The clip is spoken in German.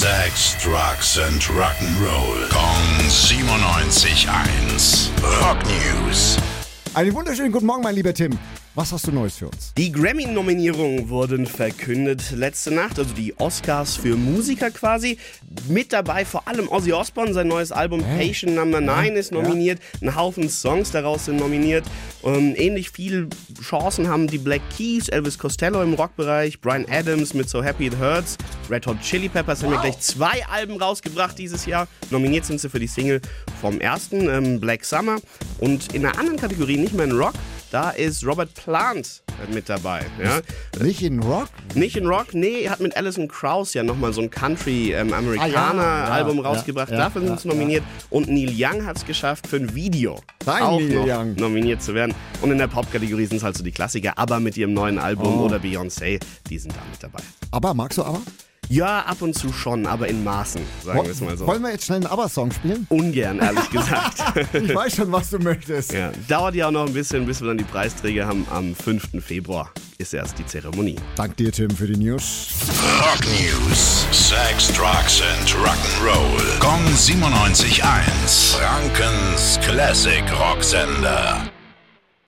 Sex, Drugs and Rock'n'Roll. Kong 97.1. Rock News. Einen wunderschönen guten Morgen, mein lieber Tim. Was hast du Neues für uns? Die Grammy-Nominierungen wurden verkündet letzte Nacht, also die Oscars für Musiker quasi. Mit dabei vor allem Ozzy Osbourne, sein neues Album Hey. Patient Number 9 ist nominiert. Ein Haufen Songs daraus sind nominiert. Ähm, ähnlich viele Chancen haben die Black Keys, Elvis Costello im Rockbereich, Brian Adams mit So Happy It Hurts, Red Hot Chili Peppers haben ja gleich zwei Alben rausgebracht dieses Jahr. Nominiert sind sie für die Single vom ersten, ähm, Black Summer. Und in einer anderen Kategorie, nicht mehr in Rock, da ist Robert Plant äh, mit dabei. Ja? Nicht in Rock? Nicht in Rock, nee, er hat mit Alison Krauss ja nochmal so ein Country-Amerikaner-Album Ah, ja, ja, rausgebracht. Dafür sind sie nominiert. Und Neil Young hat es geschafft, für ein Video Dein auch Neil noch Young. nominiert zu werden. Und in der Pop-Kategorie sind es halt so die Klassiker, aber mit ihrem neuen Album Oh. oder Beyoncé, die sind da mit dabei. Aber, magst du aber? Ja, ab und zu schon, aber in Maßen, sagen wir es mal so. Wollen wir jetzt schnell einen Aber-Song spielen? Ungern, ehrlich gesagt. Ich weiß schon, was du möchtest. ja, dauert ja auch noch ein bisschen, bis wir dann die Preisträger haben. Am 5. Februar ist erst die Zeremonie. Dank dir, Tim, für die News. Rock News. Sex, Drugs and Rock'n'Roll. Kong 97.1. Frankens Classic Rocksender.